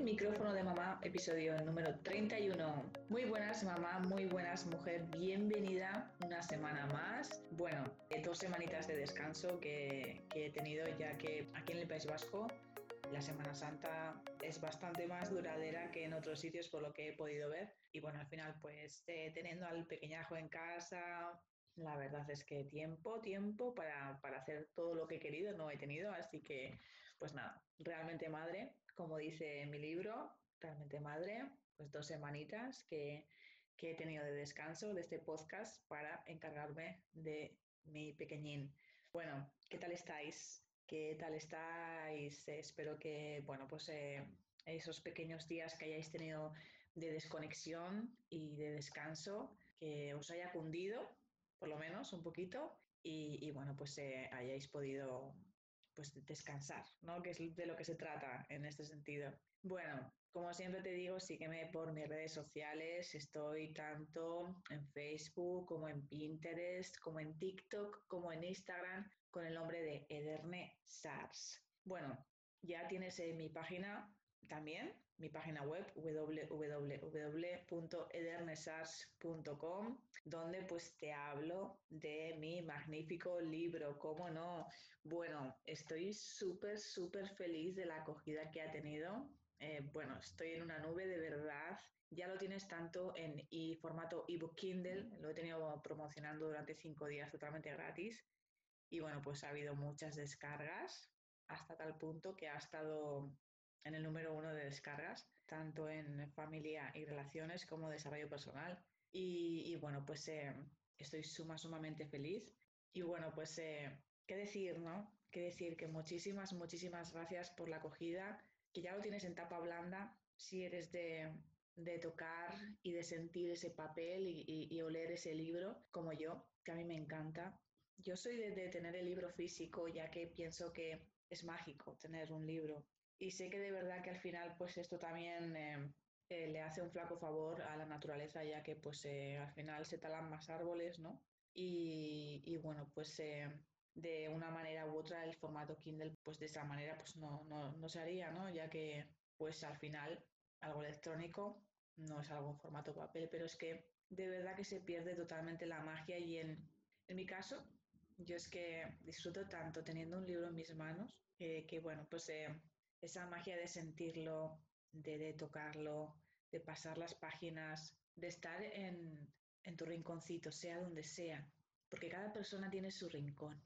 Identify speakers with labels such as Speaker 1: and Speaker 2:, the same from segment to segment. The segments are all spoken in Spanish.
Speaker 1: El micrófono de mamá, episodio número 31. Muy buenas mamá, muy buenas mujer, bienvenida una semana más. Bueno, dos semanitas de descanso que, he tenido ya que aquí en el País Vasco la Semana Santa es bastante más duradera que en otros sitios por lo que he podido ver. Y bueno, al final pues eh, teniendo al pequeñajo en casa, la verdad es que tiempo, tiempo para, para, hacer todo lo que he querido no he tenido, así que pues nada, realmente madre, como dice mi libro, realmente madre, pues dos semanitas que, que he tenido de descanso de este podcast para encargarme de mi pequeñín. Bueno, ¿qué tal estáis? ¿Qué tal estáis? Espero que, bueno, pues eh, esos pequeños días que hayáis tenido de desconexión y de descanso, que os haya cundido, por lo menos un poquito, y, bueno, pues eh, hayáis podido pues descansar, ¿no? Que es de lo que se trata en este sentido. Bueno, como siempre te digo, sígueme por mis redes sociales. Estoy tanto en Facebook como en Pinterest, como en TikTok, como en Instagram con el nombre de Ederne SARS. Bueno, ya tienes en mi página también, mi página web www.edernesars.com, donde pues te hablo de mi magnífico libro, ¿cómo no? Bueno, estoy súper, súper feliz de la acogida que ha tenido. Eh, bueno, estoy en una nube de verdad. Ya lo tienes tanto en y formato ebook Kindle, lo he tenido promocionando durante cinco días totalmente gratis. Y bueno, pues ha habido muchas descargas hasta tal punto que ha estado en el número uno de descargas, tanto en familia y relaciones como desarrollo personal. Y, bueno, pues eh, estoy suma, sumamente feliz. Y bueno, pues, eh, ¿qué decir, no? ¿Qué decir? Que muchísimas, muchísimas gracias por la acogida, que ya lo tienes en tapa blanda, si eres de, de tocar y de sentir ese papel y, y, oler ese libro, como yo, que a mí me encanta. Yo soy de, de tener el libro físico, ya que pienso que es mágico tener un libro y sé que de verdad que al final, pues esto también eh, eh, le hace un flaco favor a la naturaleza, ya que pues eh, al final se talan más árboles, ¿no? Y, bueno, pues de una manera u otra el formato Kindle, pues de esa manera pues no, no, no se haría, ¿no? Ya que pues al final algo electrónico no es algo en formato papel, pero es que de verdad que se pierde totalmente la magia y en, en mi caso, yo es que disfruto tanto teniendo un libro en mis manos que, bueno, pues esa magia de sentirlo, de, tocarlo, de pasar las páginas, de estar en, tu rinconcito, sea donde sea, porque cada persona tiene su rincón,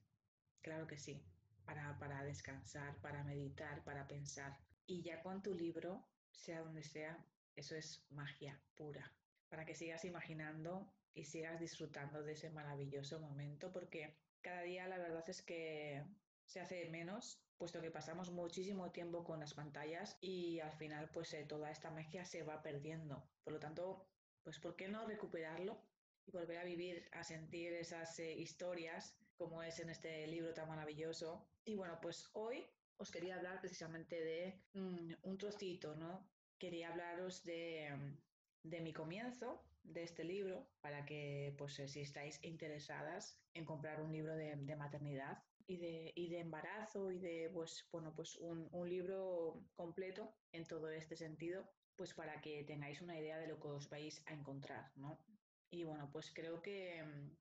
Speaker 1: claro que sí, para, para descansar, para meditar, para pensar. Y ya con tu libro, sea donde sea, eso es magia pura, para que sigas imaginando y sigas disfrutando de ese maravilloso momento, porque cada día la verdad es que se hace menos puesto que pasamos muchísimo tiempo con las pantallas y al final pues eh, toda esta magia se va perdiendo. Por lo tanto, pues ¿por qué no recuperarlo y volver a vivir, a sentir esas eh, historias como es en este libro tan maravilloso? Y bueno, pues hoy os quería hablar precisamente de mm, un trocito, ¿no? Quería hablaros de, de mi comienzo de este libro para que, pues, eh, si estáis interesadas en comprar un libro de, de maternidad, y de, y de embarazo y de, pues, bueno, pues un, un, libro completo en todo este sentido, pues para que tengáis una idea de lo que os vais a encontrar, ¿no? Y bueno, pues creo que mm,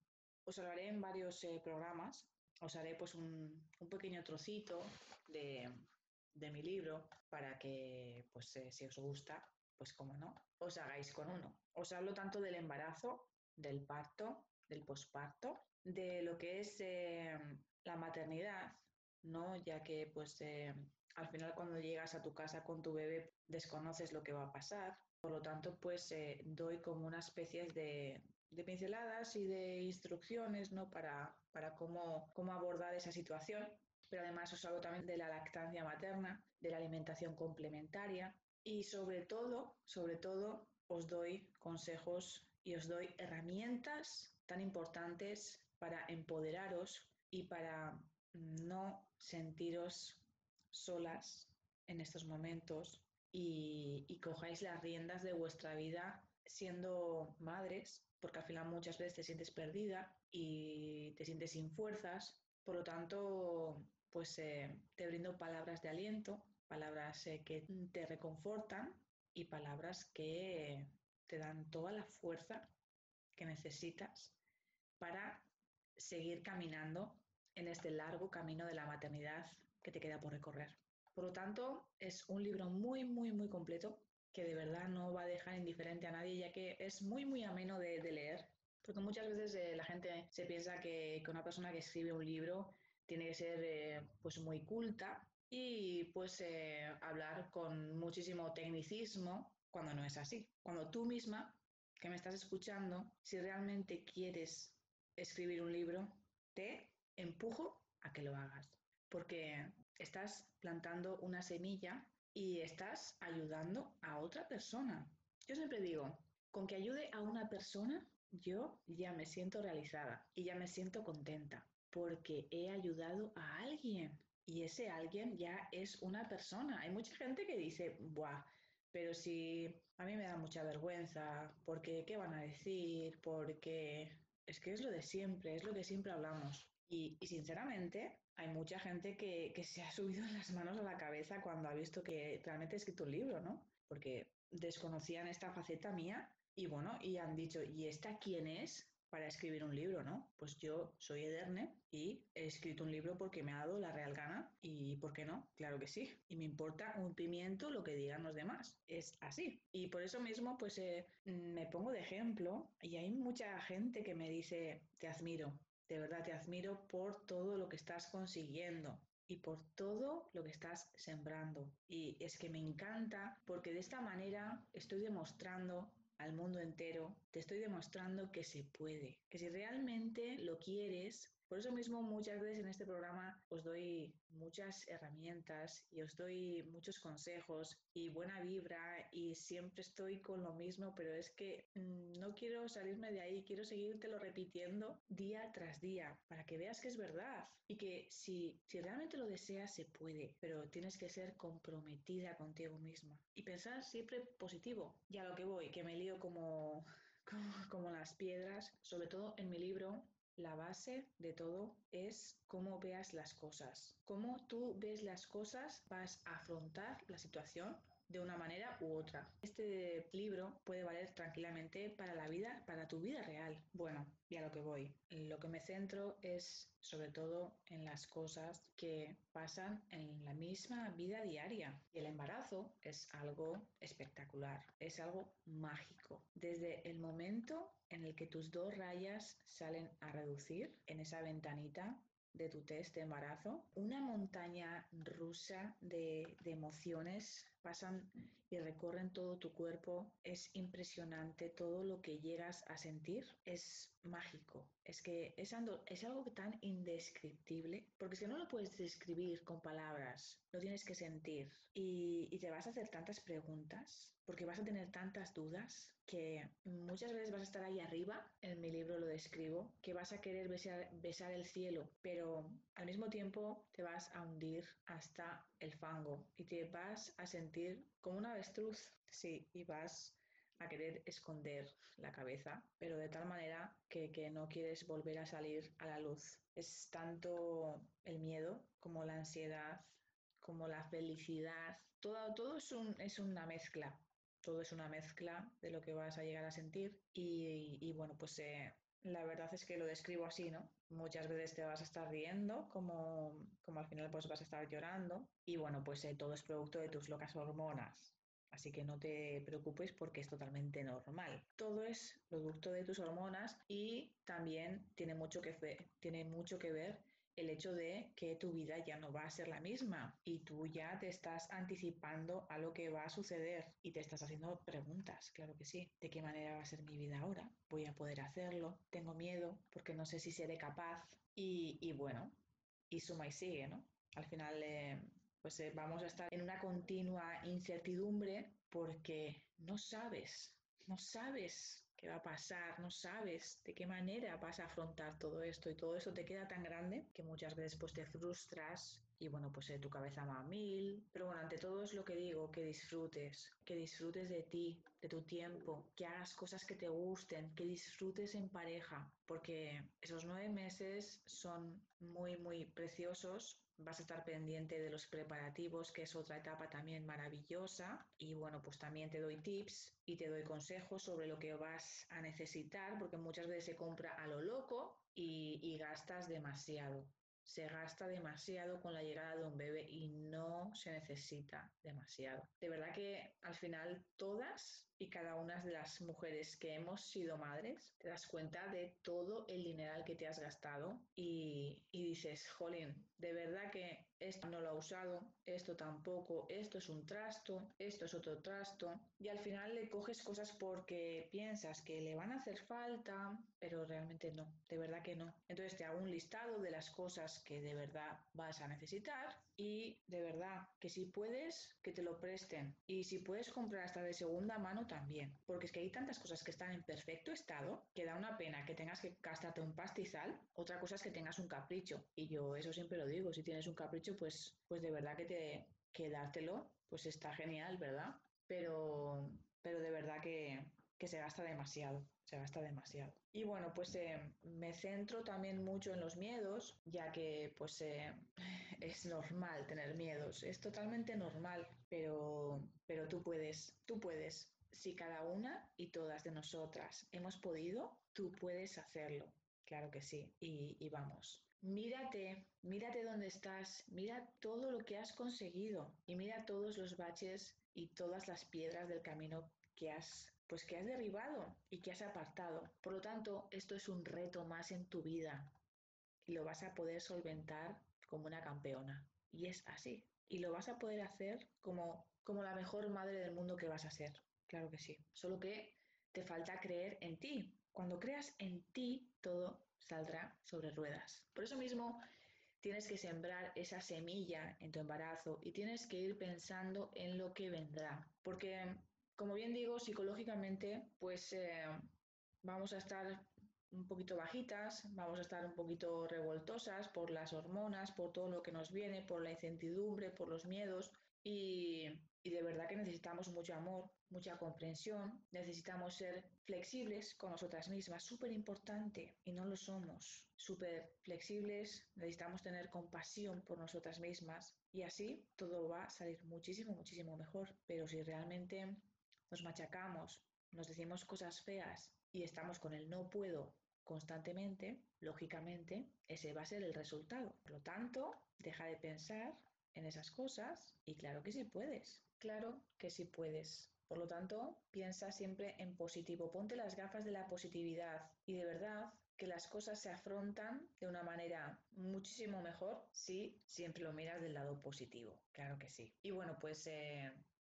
Speaker 1: os hablaré en varios eh, programas, os haré pues un, un pequeño trocito de, de, mi libro para que, pues eh, si os gusta, pues como no, os hagáis con uno. Os hablo tanto del embarazo, del parto, del posparto, de lo que es eh, la maternidad, ¿no? Ya que pues eh, al final cuando llegas a tu casa con tu bebé desconoces lo que va a pasar. Por lo tanto, pues eh, doy como una especie de, de, pinceladas y de instrucciones, ¿no? Para, para cómo, cómo abordar esa situación. Pero además os hablo también de la lactancia materna, de la alimentación complementaria y sobre todo, sobre todo, os doy consejos y os doy herramientas tan importantes para empoderaros y para no sentiros solas en estos momentos y, cojáis las riendas de vuestra vida siendo madres, porque al final muchas veces te sientes perdida y te sientes sin fuerzas. Por lo tanto, pues eh, te brindo palabras de aliento, palabras eh, que te reconfortan y palabras que te dan toda la fuerza que necesitas para seguir caminando en este largo camino de la maternidad que te queda por recorrer. Por lo tanto, es un libro muy, muy, muy completo que de verdad no va a dejar indiferente a nadie, ya que es muy, muy ameno de, leer. Porque muchas veces eh, la gente se piensa que, que, una persona que escribe un libro tiene que ser eh, pues muy culta y pues eh, hablar con muchísimo tecnicismo cuando no es así. Cuando tú misma, que me estás escuchando, si realmente quieres escribir un libro, te empujo a que lo hagas. Porque estás plantando una semilla y estás ayudando a otra persona. Yo siempre digo, con que ayude a una persona, yo ya me siento realizada y ya me siento contenta porque he ayudado a alguien y ese alguien ya es una persona. Hay mucha gente que dice, Buah, pero si a mí me da mucha vergüenza, porque qué van a decir, porque es que es lo de siempre, es lo que siempre hablamos. Y, sinceramente, hay mucha gente que, se ha subido las manos a la cabeza cuando ha visto que realmente he escrito un libro, ¿no? Porque desconocían esta faceta mía y bueno, y han dicho, ¿y esta quién es? para escribir un libro, ¿no? Pues yo soy Ederne y he escrito un libro porque me ha dado la real gana y ¿por qué no? Claro que sí. Y me importa un pimiento lo que digan los demás. Es así. Y por eso mismo pues eh, me pongo de ejemplo y hay mucha gente que me dice, te admiro, de verdad te admiro por todo lo que estás consiguiendo y por todo lo que estás sembrando. Y es que me encanta porque de esta manera estoy demostrando al mundo entero, te estoy demostrando que se puede, que si realmente lo quieres, por eso mismo muchas veces en este programa os doy muchas herramientas y os doy muchos consejos y buena vibra y siempre estoy con lo mismo, pero es que mm, no quiero salirme de ahí, quiero seguírtelo repitiendo día tras día para que veas que es verdad y que si, si realmente lo deseas se puede, pero tienes que ser comprometida contigo misma y pensar siempre positivo. Ya lo que voy, que me lío como, como las piedras, sobre todo en mi libro la base de todo es cómo veas las cosas. Cómo tú ves las cosas, vas a afrontar la situación de una manera u otra. Este libro puede valer tranquilamente para la vida, para tu vida real. Bueno, y a lo que voy. Lo que me centro es sobre todo en las cosas que pasan en la misma vida diaria. Y el embarazo es algo espectacular, es algo mágico. Desde el momento en el que tus dos rayas salen a reducir en esa ventanita de tu test de embarazo, una montaña rusa de, de, emociones pasan y recorren todo tu cuerpo. Es impresionante todo lo que llegas a sentir. Es mágico. Es que es, es algo tan indescriptible, porque si no lo puedes describir con palabras, lo tienes que sentir y, y te vas a hacer tantas preguntas, porque vas a tener tantas dudas que muchas veces vas a estar ahí arriba, en mi libro lo describo, que vas a querer besar, besar el cielo, pero al mismo tiempo te vas a hundir hasta el fango y te vas a sentir como una avestruz, sí, y vas a querer esconder la cabeza, pero de tal manera que, que, no quieres volver a salir a la luz. Es tanto el miedo como la ansiedad, como la felicidad, todo, todo es, un, es una mezcla, todo es una mezcla de lo que vas a llegar a sentir y, y, bueno, pues eh, la verdad es que lo describo así, ¿no? Muchas veces te vas a estar riendo, como, como al final pues vas a estar llorando y bueno, pues eh, todo es producto de tus locas hormonas. Así que no te preocupes porque es totalmente normal. Todo es producto de tus hormonas y también tiene mucho que, tiene mucho que ver el hecho de que tu vida ya no va a ser la misma y tú ya te estás anticipando a lo que va a suceder y te estás haciendo preguntas, claro que sí. ¿De qué manera va a ser mi vida ahora? ¿Voy a poder hacerlo? Tengo miedo porque no sé si seré capaz y, bueno, y suma y sigue, ¿no? Al final, eh, pues eh, vamos a estar en una continua incertidumbre porque no sabes, no sabes qué va a pasar, no sabes de qué manera vas a afrontar todo esto y todo eso te queda tan grande que muchas veces pues te frustras y bueno, pues eh, tu cabeza va a mil. Pero bueno, ante todo es lo que digo, que disfrutes, que disfrutes de ti, de tu tiempo, que hagas cosas que te gusten, que disfrutes en pareja, porque esos nueve meses son muy, muy preciosos vas a estar pendiente de los preparativos, que es otra etapa también maravillosa. Y bueno, pues también te doy tips y te doy consejos sobre lo que vas a necesitar, porque muchas veces se compra a lo loco y, y gastas demasiado se gasta demasiado con la llegada de un bebé y no se necesita demasiado. De verdad que al final todas y cada una de las mujeres que hemos sido madres, te das cuenta de todo el dinero que te has gastado y, dices, jolín, de verdad que esto no lo ha usado, esto tampoco, esto es un trasto, esto es otro trasto, y al final le coges cosas porque piensas que le van a hacer falta, pero realmente no, de verdad que no. Entonces te hago un listado de las cosas que de verdad vas a necesitar y de verdad que si puedes, que te lo presten. Y si puedes comprar hasta de segunda mano, también. Porque es que hay tantas cosas que están en perfecto estado que da una pena que tengas que gastarte un pastizal. Otra cosa es que tengas un capricho. Y yo eso siempre lo digo. Si tienes un capricho, pues, pues de verdad que, te, que dártelo, pues está genial, ¿verdad? Pero, pero de verdad que, que se gasta demasiado, se gasta demasiado. Y bueno, pues eh, me centro también mucho en los miedos, ya que pues eh, es normal tener miedos, es totalmente normal, pero, pero tú puedes, tú puedes. Si cada una y todas de nosotras hemos podido, tú puedes hacerlo. Claro que sí. Y vamos, Mírate, mírate dónde estás, mira todo lo que has conseguido y mira todos los baches y todas las piedras del camino que has pues que has derribado y que has apartado. Por lo tanto, esto es un reto más en tu vida y lo vas a poder solventar como una campeona. Y es así. Y lo vas a poder hacer como, como la mejor madre del mundo que vas a ser. Claro que sí. Solo que te falta creer en ti. Cuando creas en ti, todo saldrá sobre ruedas. Por eso mismo tienes que sembrar esa semilla en tu embarazo y tienes que ir pensando en lo que vendrá. Porque como bien digo, psicológicamente, pues eh, vamos a estar un poquito bajitas, vamos a estar un poquito revoltosas por las hormonas, por todo lo que nos viene, por la incertidumbre, por los miedos y, y de verdad que necesitamos mucho amor, mucha comprensión, necesitamos ser flexibles con nosotras mismas, súper importante y no lo somos, súper flexibles, necesitamos tener compasión por nosotras mismas y así todo va a salir muchísimo, muchísimo mejor, pero si realmente nos machacamos, nos decimos cosas feas y estamos con el no puedo constantemente, lógicamente, ese va a ser el resultado. Por lo tanto, deja de pensar en esas cosas y claro que sí puedes, claro que sí puedes. Por lo tanto, piensa siempre en positivo, ponte las gafas de la positividad y de verdad que las cosas se afrontan de una manera muchísimo mejor si siempre lo miras del lado positivo, claro que sí. Y bueno, pues eh,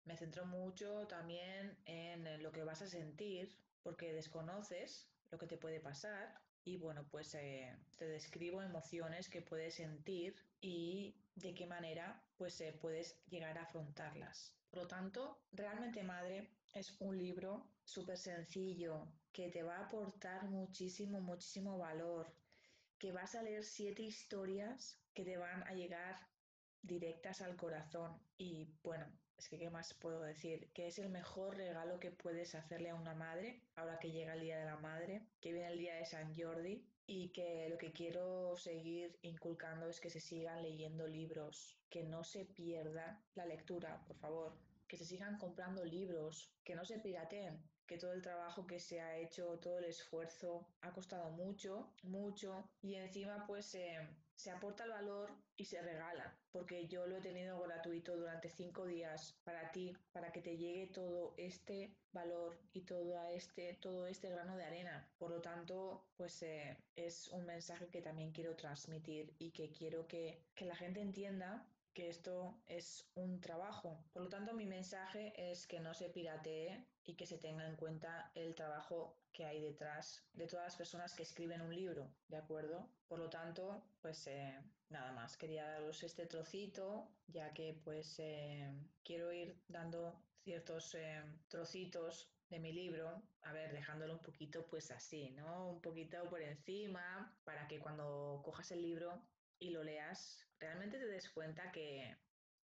Speaker 1: me centro mucho también en lo que vas a sentir porque desconoces lo que te puede pasar y bueno, pues eh, te describo emociones que puedes sentir y de qué manera pues eh, puedes llegar a afrontarlas. Por lo tanto, Realmente Madre es un libro súper sencillo que te va a aportar muchísimo, muchísimo valor, que vas a leer siete historias que te van a llegar directas al corazón y bueno, es que, ¿qué más puedo decir? Que es el mejor regalo que puedes hacerle a una madre, ahora que llega el Día de la Madre, que viene el Día de San Jordi, y que lo que quiero seguir inculcando es que se sigan leyendo libros, que no se pierda la lectura, por favor, que se sigan comprando libros, que no se pirateen, que todo el trabajo que se ha hecho, todo el esfuerzo ha costado mucho, mucho, y encima pues eh, se aporta el valor y se regala, porque yo lo he tenido gratuito durante cinco días para ti, para que te llegue todo este valor y todo este, todo este grano de arena. Por lo tanto, pues eh, es un mensaje que también quiero transmitir y que quiero que, que la gente entienda que esto es un trabajo. Por lo tanto, mi mensaje es que no se piratee y que se tenga en cuenta el trabajo que hay detrás de todas las personas que escriben un libro, ¿de acuerdo? Por lo tanto, pues eh, nada más, quería daros este trocito, ya que pues eh, quiero ir dando ciertos eh, trocitos de mi libro, a ver, dejándolo un poquito pues así, ¿no? Un poquito por encima, para que cuando cojas el libro y lo leas, realmente te des cuenta que,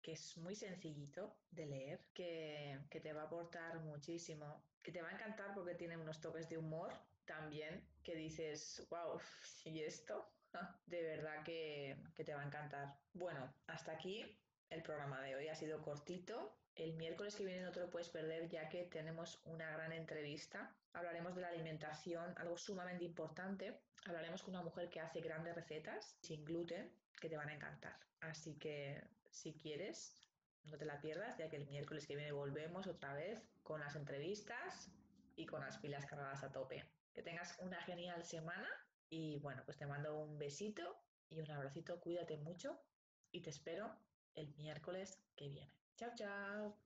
Speaker 1: es muy sencillito de leer, que, que, te va a aportar muchísimo, que te va a encantar porque tiene unos toques de humor también, que dices, wow, ¿y esto? De verdad que, que te va a encantar. Bueno, hasta aquí el programa de hoy. Ha sido cortito, el miércoles que viene no te lo puedes perder ya que tenemos una gran entrevista. Hablaremos de la alimentación, algo sumamente importante. Hablaremos con una mujer que hace grandes recetas sin gluten que te van a encantar. Así que si quieres, no te la pierdas ya que el miércoles que viene volvemos otra vez con las entrevistas y con las pilas cargadas a tope. Que tengas una genial semana y bueno, pues te mando un besito y un abracito. Cuídate mucho y te espero el miércoles que viene. Chao, chao.